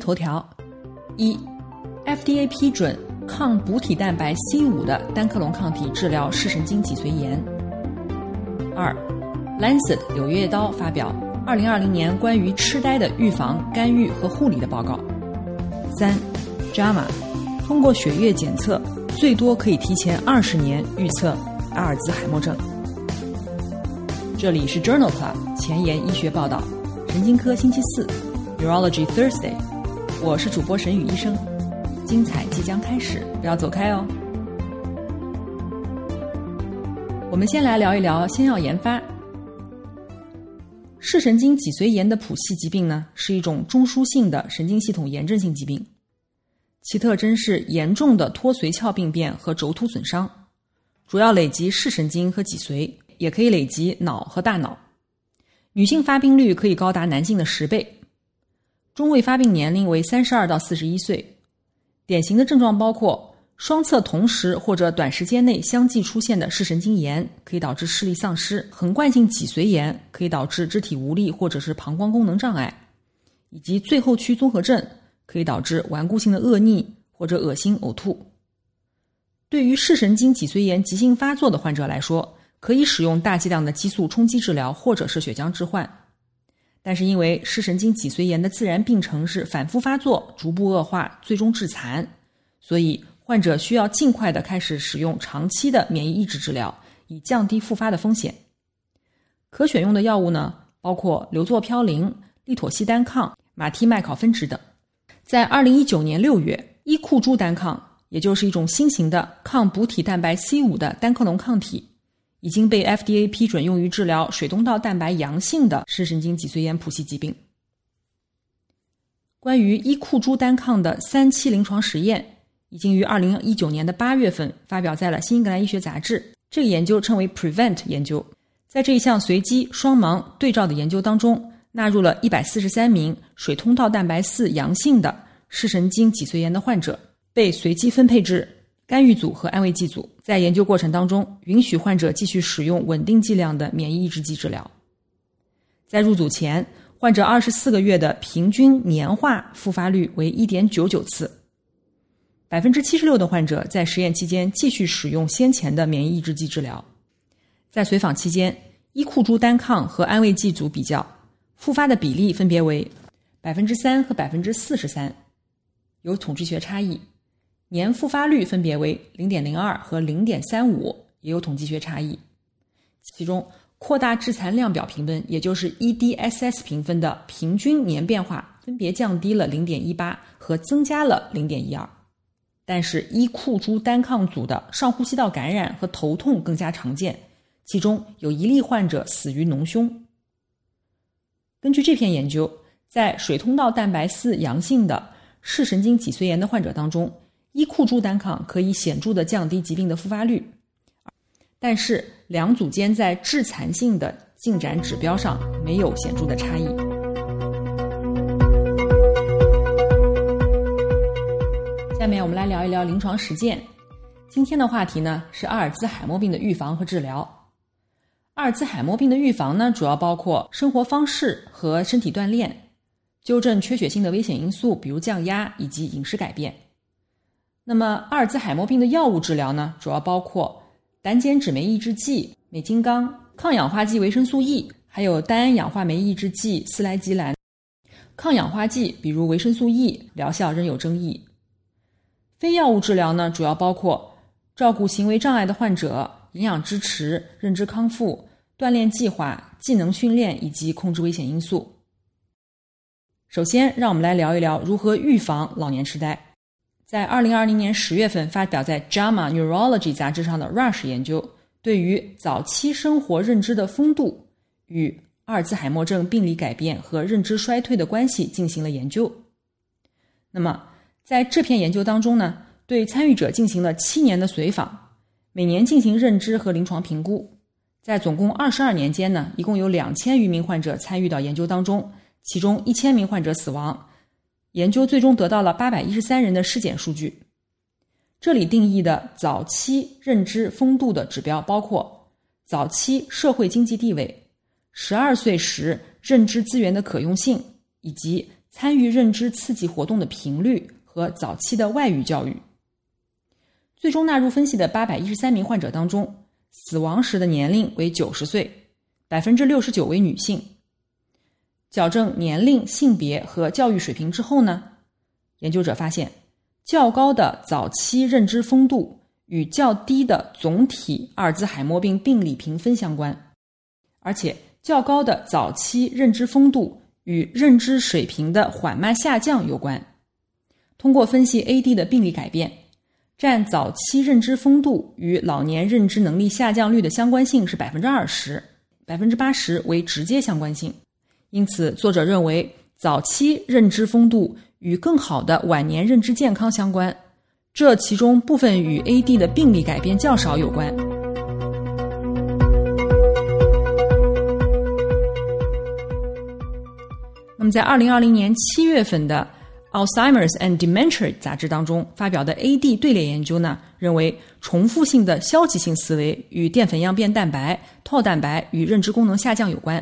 头条：一，FDA 批准抗补体蛋白 C 五的单克隆抗体治疗视神经脊髓炎。二，《Lancet》柳叶刀发表二零二零年关于痴呆的预防、干预和护理的报告。三，《JAMA》通过血液检测，最多可以提前二十年预测阿尔兹海默症。这里是 Journal Club 前沿医学报道，神经科星期四，Neurology Thursday。我是主播沈宇医生，精彩即将开始，不要走开哦。我们先来聊一聊先要研发。视神经脊髓炎的谱系疾病呢，是一种中枢性的神经系统炎症性疾病，其特征是严重的脱髓鞘病变和轴突损伤，主要累及视神经和脊髓，也可以累及脑和大脑。女性发病率可以高达男性的十倍。中位发病年龄为三十二到四十一岁，典型的症状包括双侧同时或者短时间内相继出现的视神经炎，可以导致视力丧失；横贯性脊髓炎可以导致肢体无力或者是膀胱功能障碍；以及最后区综合症可以导致顽固性的恶逆或者恶心呕吐。对于视神经脊髓炎急性发作的患者来说，可以使用大剂量的激素冲击治疗或者是血浆置换。但是因为视神经脊髓炎的自然病程是反复发作、逐步恶化、最终致残，所以患者需要尽快的开始使用长期的免疫抑制治疗，以降低复发的风险。可选用的药物呢，包括硫唑嘌呤、利妥昔单抗、马替麦考芬酯等。在二零一九年六月，伊库珠单抗，也就是一种新型的抗补体蛋白 C 五的单克隆抗体。已经被 FDA 批准用于治疗水东道蛋白阳性的视神经脊髓炎谱系疾病。关于伊库珠单抗的三期临床实验，已经于二零一九年的八月份发表在了《新英格兰医学杂志》。这个研究称为 PREVENT 研究，在这一项随机双盲对照的研究当中，纳入了一百四十三名水通道蛋白四阳性的视神经脊髓炎的患者，被随机分配至。干预组和安慰剂组在研究过程当中，允许患者继续使用稳定剂量的免疫抑制剂治疗。在入组前，患者二十四个月的平均年化复发率为一点九九次，百分之七十六的患者在实验期间继续使用先前的免疫抑制剂治疗。在随访期间，伊库珠单抗和安慰剂组比较，复发的比例分别为百分之三和百分之四十三，有统计学差异。年复发率分别为零点零二和零点三五，也有统计学差异。其中，扩大致残量表评分，也就是 EDSS 评分的平均年变化分别降低了零点一八和增加了零点一二。但是，依库珠单抗组的上呼吸道感染和头痛更加常见，其中有一例患者死于脓胸。根据这篇研究，在水通道蛋白四阳性的视神经脊髓炎的患者当中，依库珠单抗可以显著的降低疾病的复发率，但是两组间在致残性的进展指标上没有显著的差异。下面我们来聊一聊临床实践。今天的话题呢是阿尔兹海默病的预防和治疗。阿尔兹海默病的预防呢主要包括生活方式和身体锻炼，纠正缺血性的危险因素，比如降压以及饮食改变。那么，阿尔兹海默病的药物治疗呢，主要包括胆碱酯酶抑制剂美金刚、抗氧化剂维生素 E，还有单胺氧化酶抑制剂司来吉兰。抗氧化剂比如维生素 E 疗效仍有争议。非药物治疗呢，主要包括照顾行为障碍的患者、营养支持、认知康复、锻炼计划、技能训练以及控制危险因素。首先，让我们来聊一聊如何预防老年痴呆。在二零二零年十月份发表在《JAMA Neurology》杂志上的 Rush 研究，对于早期生活认知的丰度与阿尔兹海默症病理改变和认知衰退的关系进行了研究。那么，在这篇研究当中呢，对参与者进行了七年的随访，每年进行认知和临床评估。在总共二十二年间呢，一共有两千余名患者参与到研究当中，其中一千名患者死亡。研究最终得到了八百一十三人的尸检数据。这里定义的早期认知丰度的指标包括早期社会经济地位、十二岁时认知资源的可用性，以及参与认知刺激活动的频率和早期的外语教育。最终纳入分析的八百一十三名患者当中。死亡时的年龄为九十岁，百分之六十九为女性。矫正年龄、性别和教育水平之后呢，研究者发现，较高的早期认知丰度与较低的总体阿尔兹海默病病理评分相关，而且较高的早期认知丰度与认知水平的缓慢下降有关。通过分析 AD 的病理改变。占早期认知丰度与老年认知能力下降率的相关性是百分之二十，百分之八十为直接相关性。因此，作者认为早期认知丰度与更好的晚年认知健康相关，这其中部分与 AD 的病理改变较少有关。那么，在二零二零年七月份的。Alzheimer's and Dementia 杂志当中发表的 AD 队列研究呢，认为重复性的消极性思维与淀粉样变蛋白、套蛋白与认知功能下降有关。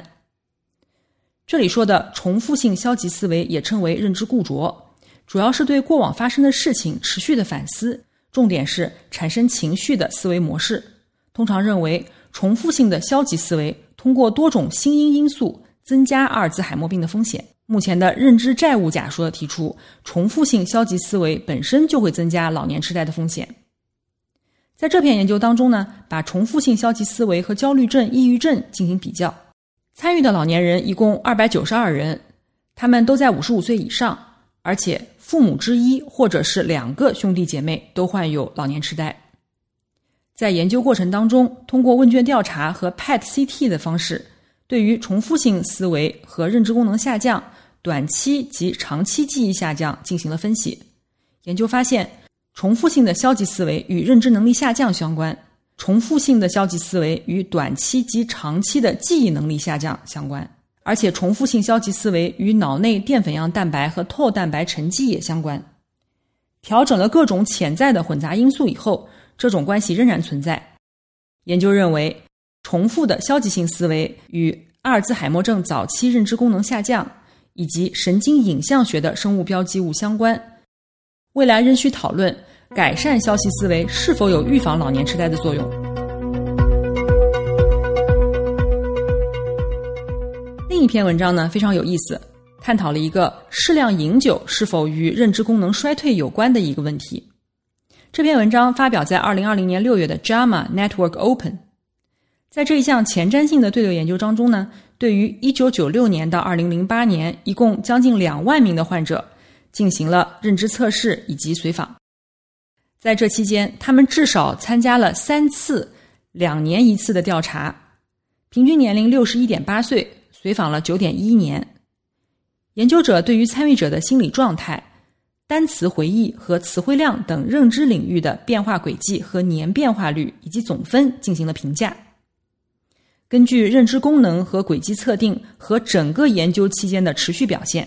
这里说的重复性消极思维也称为认知固着，主要是对过往发生的事情持续的反思，重点是产生情绪的思维模式。通常认为，重复性的消极思维通过多种心因因素增加阿尔兹海默病的风险。目前的认知债务假说提出，重复性消极思维本身就会增加老年痴呆的风险。在这篇研究当中呢，把重复性消极思维和焦虑症、抑郁症进行比较，参与的老年人一共二百九十二人，他们都在五十五岁以上，而且父母之一或者是两个兄弟姐妹都患有老年痴呆。在研究过程当中，通过问卷调查和 PET-CT 的方式，对于重复性思维和认知功能下降。短期及长期记忆下降进行了分析，研究发现，重复性的消极思维与认知能力下降相关，重复性的消极思维与短期及长期的记忆能力下降相关，而且重复性消极思维与脑内淀粉样蛋白和透蛋白沉积也相关。调整了各种潜在的混杂因素以后，这种关系仍然存在。研究认为，重复的消极性思维与阿尔兹海默症早期认知功能下降。以及神经影像学的生物标记物相关，未来仍需讨论改善消极思维是否有预防老年痴呆的作用。另一篇文章呢非常有意思，探讨了一个适量饮酒是否与认知功能衰退有关的一个问题。这篇文章发表在二零二零年六月的《JAMA Network Open》。在这一项前瞻性的对流研究当中呢。对于1996年到2008年一共将近两万名的患者进行了认知测试以及随访，在这期间，他们至少参加了三次两年一次的调查，平均年龄61.8岁，随访了9.1年。研究者对于参与者的心理状态、单词回忆和词汇量等认知领域的变化轨迹和年变化率以及总分进行了评价。根据认知功能和轨迹测定和整个研究期间的持续表现，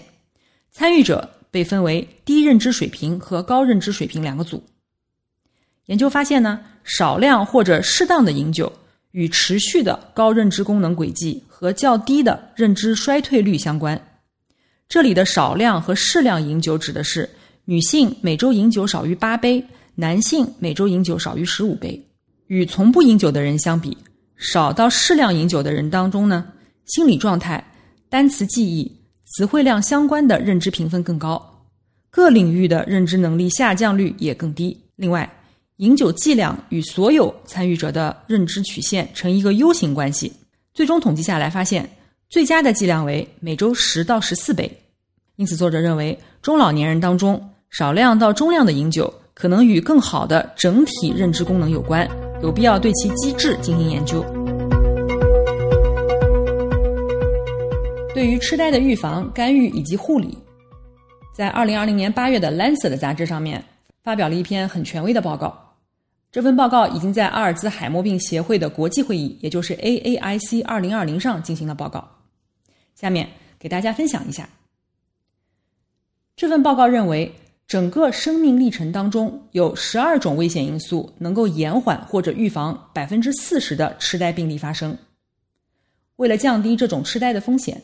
参与者被分为低认知水平和高认知水平两个组。研究发现呢，少量或者适当的饮酒与持续的高认知功能轨迹和较低的认知衰退率相关。这里的少量和适量饮酒指的是女性每周饮酒少于八杯，男性每周饮酒少于十五杯。与从不饮酒的人相比。少到适量饮酒的人当中呢，心理状态、单词记忆、词汇量相关的认知评分更高，各领域的认知能力下降率也更低。另外，饮酒剂量与所有参与者的认知曲线呈一个 U 型关系。最终统计下来发现，最佳的剂量为每周十到十四杯。因此，作者认为中老年人当中少量到中量的饮酒可能与更好的整体认知功能有关。有必要对其机制进行研究。对于痴呆的预防、干预以及护理，在二零二零年八月的《Lancet》杂志上面发表了一篇很权威的报告。这份报告已经在阿尔兹海默病协会的国际会议，也就是 AAIC 二零二零上进行了报告。下面给大家分享一下。这份报告认为，整个生命历程当中有十二种危险因素能够延缓或者预防百分之四十的痴呆病例发生。为了降低这种痴呆的风险，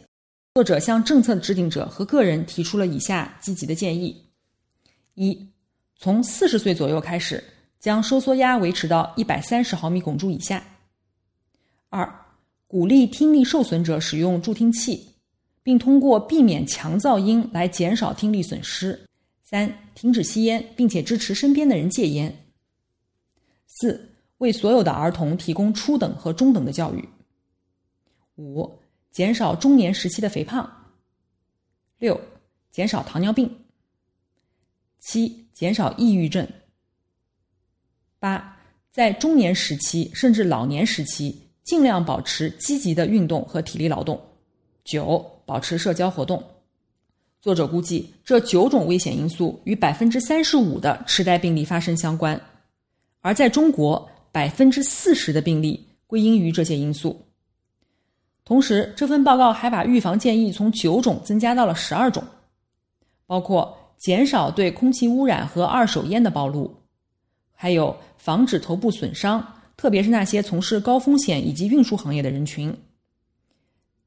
作者向政策制定者和个人提出了以下积极的建议：一，从四十岁左右开始。将收缩压维持到一百三十毫米汞柱以下。二、鼓励听力受损者使用助听器，并通过避免强噪音来减少听力损失。三、停止吸烟，并且支持身边的人戒烟。四、为所有的儿童提供初等和中等的教育。五、减少中年时期的肥胖。六、减少糖尿病。七、减少抑郁症。八，在中年时期甚至老年时期，尽量保持积极的运动和体力劳动。九，保持社交活动。作者估计，这九种危险因素与百分之三十五的痴呆病例发生相关，而在中国，百分之四十的病例归因于这些因素。同时，这份报告还把预防建议从九种增加到了十二种，包括减少对空气污染和二手烟的暴露。还有防止头部损伤，特别是那些从事高风险以及运输行业的人群。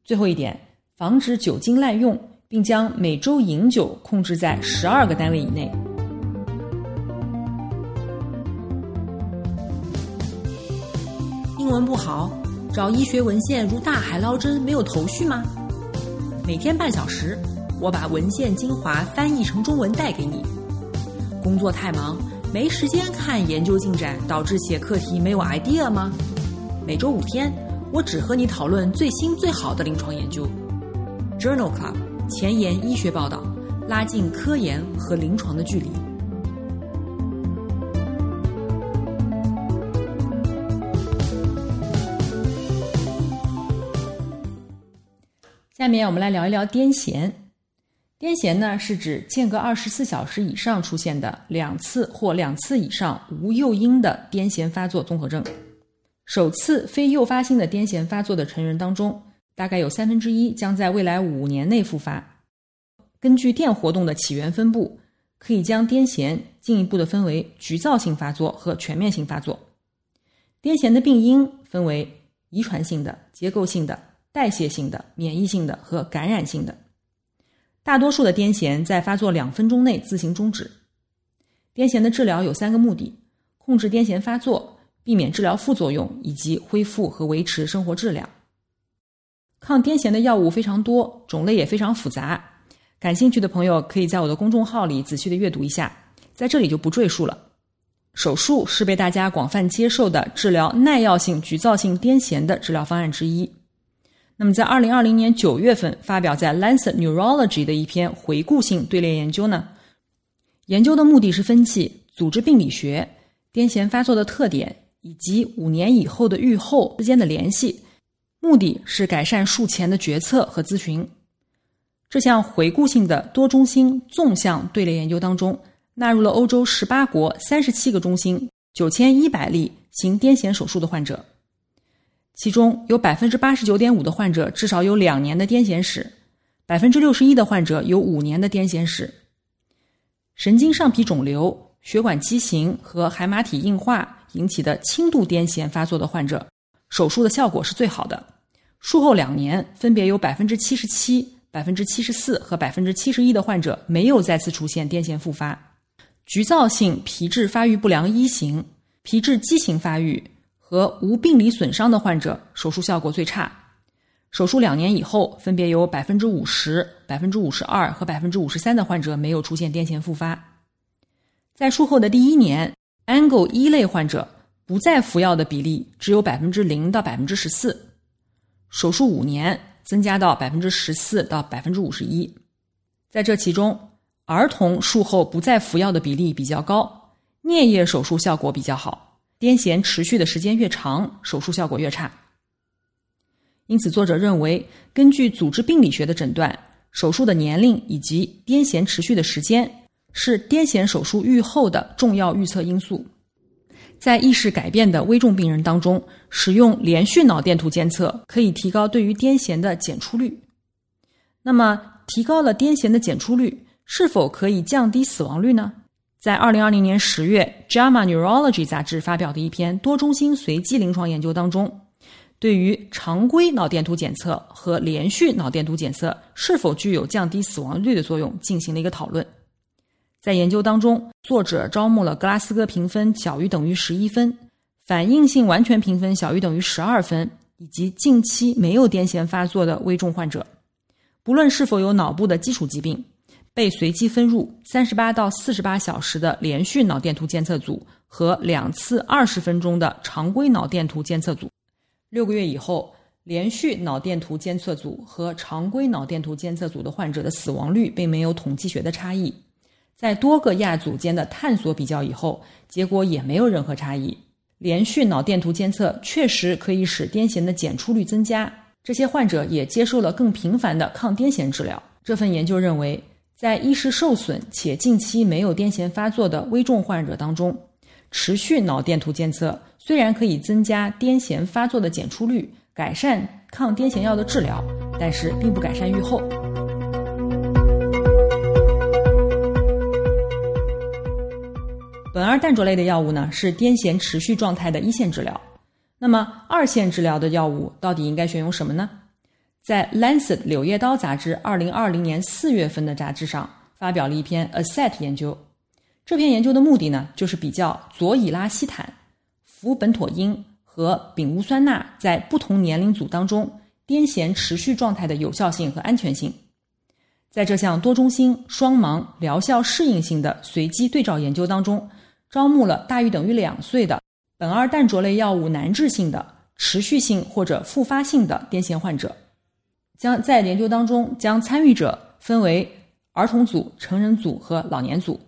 最后一点，防止酒精滥用，并将每周饮酒控制在十二个单位以内。英文不好，找医学文献如大海捞针，没有头绪吗？每天半小时，我把文献精华翻译成中文带给你。工作太忙。没时间看研究进展，导致写课题没有 idea 吗？每周五天，我只和你讨论最新最好的临床研究。Journal Club 前沿医学报道，拉近科研和临床的距离。下面我们来聊一聊癫痫。癫痫呢，是指间隔二十四小时以上出现的两次或两次以上无诱因的癫痫发作综合症。首次非诱发性的癫痫发作的成人当中，大概有三分之一将在未来五年内复发。根据电活动的起源分布，可以将癫痫进一步的分为局灶性发作和全面性发作。癫痫的病因分为遗传性的、结构性的、代谢性的、免疫性的和感染性的。大多数的癫痫在发作两分钟内自行终止。癫痫的治疗有三个目的：控制癫痫发作、避免治疗副作用以及恢复和维持生活质量。抗癫痫的药物非常多，种类也非常复杂。感兴趣的朋友可以在我的公众号里仔细的阅读一下，在这里就不赘述了。手术是被大家广泛接受的治疗耐药性局灶性癫痫的治疗方案之一。那么，在二零二零年九月份发表在《Lancet Neurology》的一篇回顾性队列研究呢，研究的目的是分析组织病理学、癫痫发作的特点以及五年以后的预后之间的联系，目的是改善术前的决策和咨询。这项回顾性的多中心纵向队列研究当中，纳入了欧洲十八国三十七个中心九千一百例行癫痫手术的患者。其中有百分之八十九点五的患者至少有两年的癫痫史，百分之六十一的患者有五年的癫痫史。神经上皮肿瘤、血管畸形和海马体硬化引起的轻度癫痫发作的患者，手术的效果是最好的。术后两年，分别有百分之七十七、百分之七十四和百分之七十一的患者没有再次出现癫痫复发。局灶性皮质发育不良一型、皮质畸形发育。和无病理损伤的患者手术效果最差，手术两年以后，分别有百分之五十、百分之五十二和百分之五十三的患者没有出现癫痫复发。在术后的第一年，Angle 一类患者不再服药的比例只有百分之零到百分之十四，手术五年增加到百分之十四到百分之五十一。在这其中，儿童术后不再服药的比例比较高，颞叶手术效果比较好。癫痫持续的时间越长，手术效果越差。因此，作者认为，根据组织病理学的诊断，手术的年龄以及癫痫持续的时间是癫痫手术预后的重要预测因素。在意识改变的危重病人当中，使用连续脑电图监测可以提高对于癫痫的检出率。那么，提高了癫痫的检出率，是否可以降低死亡率呢？在二零二零年十月，《JAMA Neurology》杂志发表的一篇多中心随机临床研究当中。对于常规脑电图检测和连续脑电图检测是否具有降低死亡率的作用进行了一个讨论。在研究当中，作者招募了格拉斯哥评分小于等于十一分、反应性完全评分小于等于十二分以及近期没有癫痫发作的危重患者，不论是否有脑部的基础疾病，被随机分入三十八到四十八小时的连续脑电图监测组和两次二十分钟的常规脑电图监测组。六个月以后，连续脑电图监测组和常规脑电图监测组的患者的死亡率并没有统计学的差异。在多个亚组间的探索比较以后，结果也没有任何差异。连续脑电图监测确实可以使癫痫的检出率增加，这些患者也接受了更频繁的抗癫痫治疗。这份研究认为，在意识受损且近期没有癫痫发作的危重患者当中。持续脑电图监测虽然可以增加癫痫发作的检出率，改善抗癫痫药的治疗，但是并不改善预后。苯二氮卓类的药物呢，是癫痫持续状态的一线治疗。那么二线治疗的药物到底应该选用什么呢？在《Lancet》柳叶刀杂志二零二零年四月份的杂志上发表了一篇 ASSET 研究。这篇研究的目的呢，就是比较左乙拉西坦、氟苯妥因和丙戊酸钠在不同年龄组当中癫痫持续状态的有效性和安全性。在这项多中心双盲疗效适应性的随机对照研究当中，招募了大于等于两岁的苯二氮卓类药物难治性的持续性或者复发性的癫痫患者，将在研究当中将参与者分为儿童组、成人组和老年组。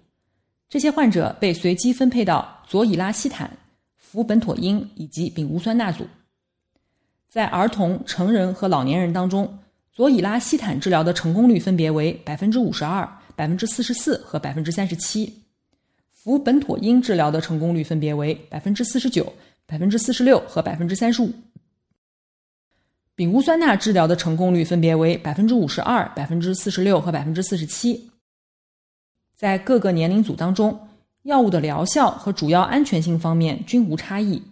这些患者被随机分配到左乙拉西坦、氟苯妥因以及丙戊酸钠组。在儿童、成人和老年人当中，左乙拉西坦治疗的成功率分别为百分之五十二、百分之四十四和百分之三十七；氟苯妥因治疗的成功率分别为百分之四十九、百分之四十六和百分之三十五；丙戊酸钠治疗的成功率分别为百分之五十二、百分之四十六和百分之四十七。在各个年龄组当中，药物的疗效和主要安全性方面均无差异。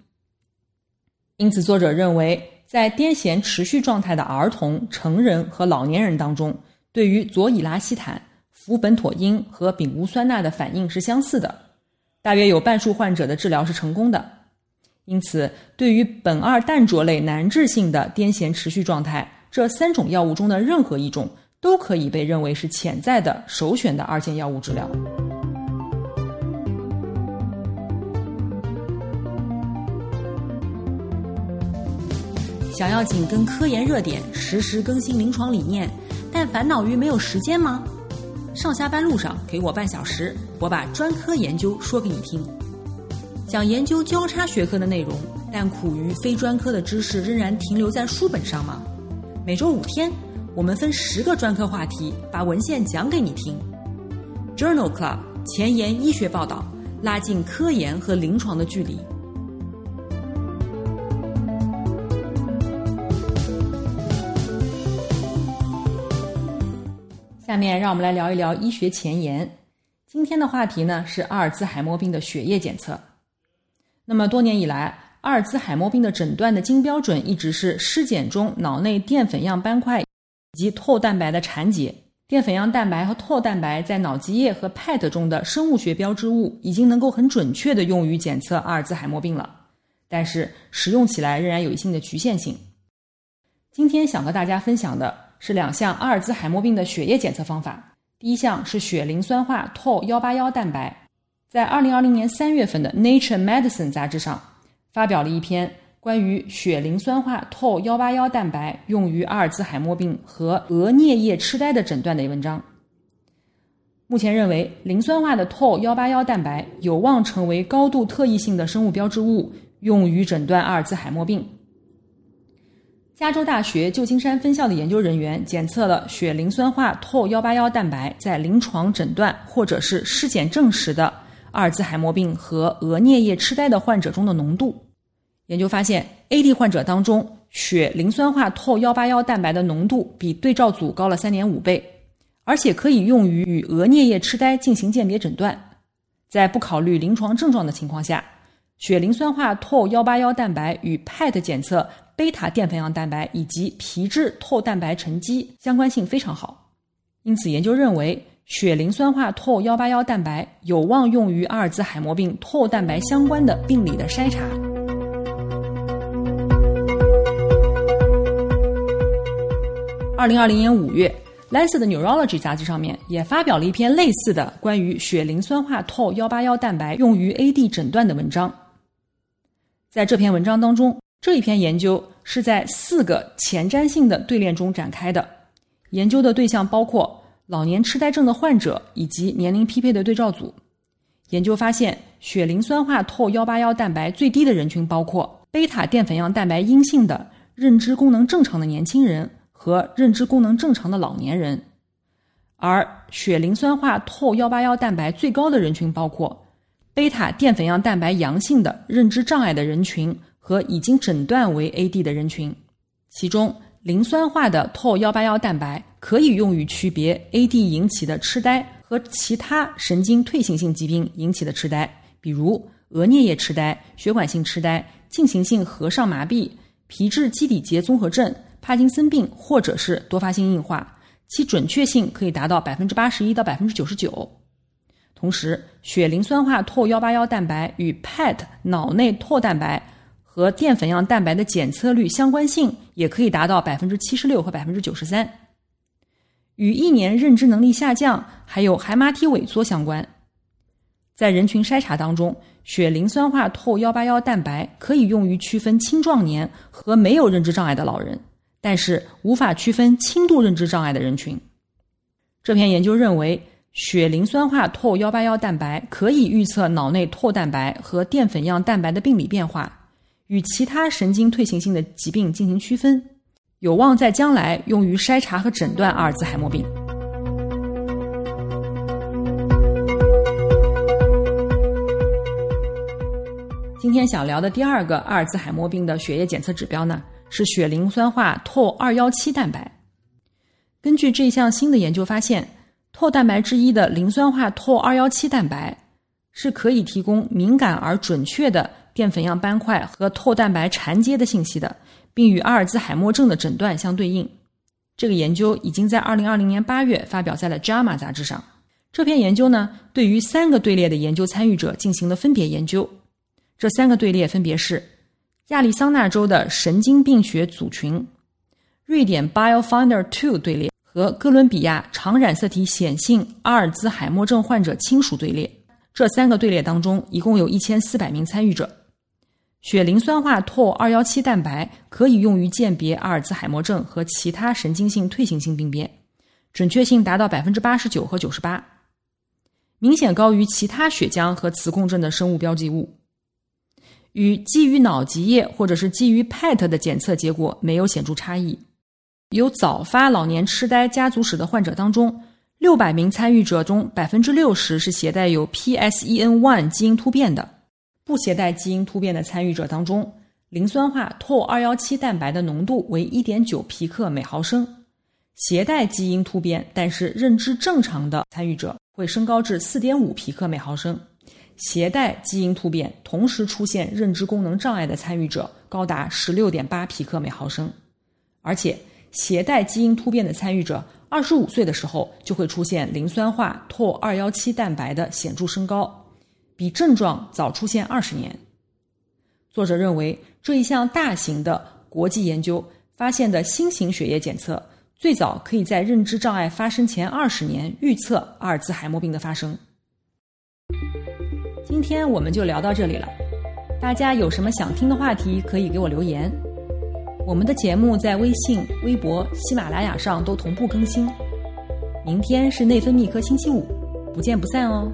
因此，作者认为，在癫痫持续状态的儿童、成人和老年人当中，对于左乙拉西坦、氟苯妥因和丙戊酸钠的反应是相似的，大约有半数患者的治疗是成功的。因此，对于苯二氮卓类难治性的癫痫持续状态，这三种药物中的任何一种。都可以被认为是潜在的首选的二线药物治疗。想要紧跟科研热点，实时更新临床理念，但烦恼于没有时间吗？上下班路上给我半小时，我把专科研究说给你听。想研究交叉学科的内容，但苦于非专科的知识仍然停留在书本上吗？每周五天。我们分十个专科话题，把文献讲给你听。Journal Club 前沿医学报道，拉近科研和临床的距离。下面让我们来聊一聊医学前沿。今天的话题呢是阿尔兹海默病的血液检测。那么多年以来，阿尔兹海默病的诊断的金标准一直是尸检中脑内淀粉样斑块。以及透蛋白的缠结，淀粉样蛋白和透蛋白在脑脊液和 PET 中的生物学标志物已经能够很准确的用于检测阿尔兹海默病了，但是使用起来仍然有一定的局限性。今天想和大家分享的是两项阿尔兹海默病的血液检测方法。第一项是血磷酸化透幺八幺蛋白，在二零二零年三月份的 Nature Medicine 杂志上发表了一篇。关于血磷酸化透幺八幺蛋白用于阿尔兹海默病和额颞叶痴呆的诊断的文章，目前认为磷酸化的透幺八幺蛋白有望成为高度特异性的生物标志物，用于诊断阿尔兹海默病。加州大学旧金山分校的研究人员检测了血磷酸化 Tau181 蛋白在临床诊断或者是尸检证实的阿尔兹海默病和额颞叶痴呆的患者中的浓度。研究发现，AD 患者当中血磷酸化 Tau181 蛋白的浓度比对照组高了3.5倍，而且可以用于与额颞叶痴呆进行鉴别诊断。在不考虑临床症状的情况下，血磷酸化 Tau181 蛋白与 PET 检测。贝塔淀粉样蛋白以及皮质透蛋白沉积相关性非常好，因此研究认为血磷酸化 Tau181 蛋白有望用于阿尔兹海默病 Tau 蛋白相关的病理的筛查。二零二零年五月，《Lancet Neurology》杂志上面也发表了一篇类似的关于血磷酸化 Tau181 蛋白用于 AD 诊断的文章。在这篇文章当中。这一篇研究是在四个前瞻性的队列中展开的，研究的对象包括老年痴呆症的患者以及年龄匹配的对照组。研究发现，血磷酸化 Tau181 蛋白最低的人群包括贝塔淀粉样蛋白阴性的认知功能正常的年轻人和认知功能正常的老年人，而血磷酸化 Tau181 蛋白最高的人群包括贝塔淀粉样蛋白阳性的认知障碍的人群。和已经诊断为 AD 的人群，其中磷酸化的 Tau181 蛋白可以用于区别 AD 引起的痴呆和其他神经退行性疾病引起的痴呆，比如额颞叶痴呆、血管性痴呆、进行性核上麻痹、皮质基底节综合症、帕金森病或者是多发性硬化，其准确性可以达到百分之八十一到百分之九十九。同时，血磷酸化 Tau181 蛋白与 PET 脑内唓蛋白。和淀粉样蛋白的检测率相关性也可以达到百分之七十六和百分之九十三，与一年认知能力下降还有海马体萎缩相关。在人群筛查当中，血磷酸化 Tau181 蛋白可以用于区分青壮年和没有认知障碍的老人，但是无法区分轻度认知障碍的人群。这篇研究认为，血磷酸化 Tau181 蛋白可以预测脑内 Tau 蛋白和淀粉样蛋白的病理变化。与其他神经退行性的疾病进行区分，有望在将来用于筛查和诊断阿尔兹海默病。今天想聊的第二个阿尔兹海默病的血液检测指标呢，是血磷酸化 Tau217 蛋白。根据这项新的研究发现，Tau 蛋白之一的磷酸化 Tau217 蛋白是可以提供敏感而准确的。淀粉样斑块和透蛋白缠接的信息的，并与阿尔兹海默症的诊断相对应。这个研究已经在二零二零年八月发表在了《JAMA》杂志上。这篇研究呢，对于三个队列的研究参与者进行了分别研究。这三个队列分别是亚利桑那州的神经病学组群、瑞典 BioFinder Two 队列和哥伦比亚常染色体显性阿尔兹海默症患者亲属队列。这三个队列当中，一共有一千四百名参与者。血磷酸化 Tau217 蛋白可以用于鉴别阿尔兹海默症和其他神经性退行性病变，准确性达到百分之八十九和九十八，明显高于其他血浆和磁共振的生物标记物，与基于脑脊液或者是基于 PET 的检测结果没有显著差异。有早发老年痴呆家族史的患者当中，六百名参与者中百分之六十是携带有 PSEN1 基因突变的。不携带基因突变的参与者当中，磷酸化 Tau217 蛋白的浓度为1.9皮克每毫升；携带基因突变但是认知正常的参与者会升高至4.5皮克每毫升；携带基因突变同时出现认知功能障碍的参与者高达16.8皮克每毫升。而且，携带基因突变的参与者25岁的时候就会出现磷酸化 Tau217 蛋白的显著升高。比症状早出现二十年。作者认为，这一项大型的国际研究发现的新型血液检测，最早可以在认知障碍发生前二十年预测阿尔兹海默病的发生。今天我们就聊到这里了，大家有什么想听的话题，可以给我留言。我们的节目在微信、微博、喜马拉雅上都同步更新。明天是内分泌科星期五，不见不散哦。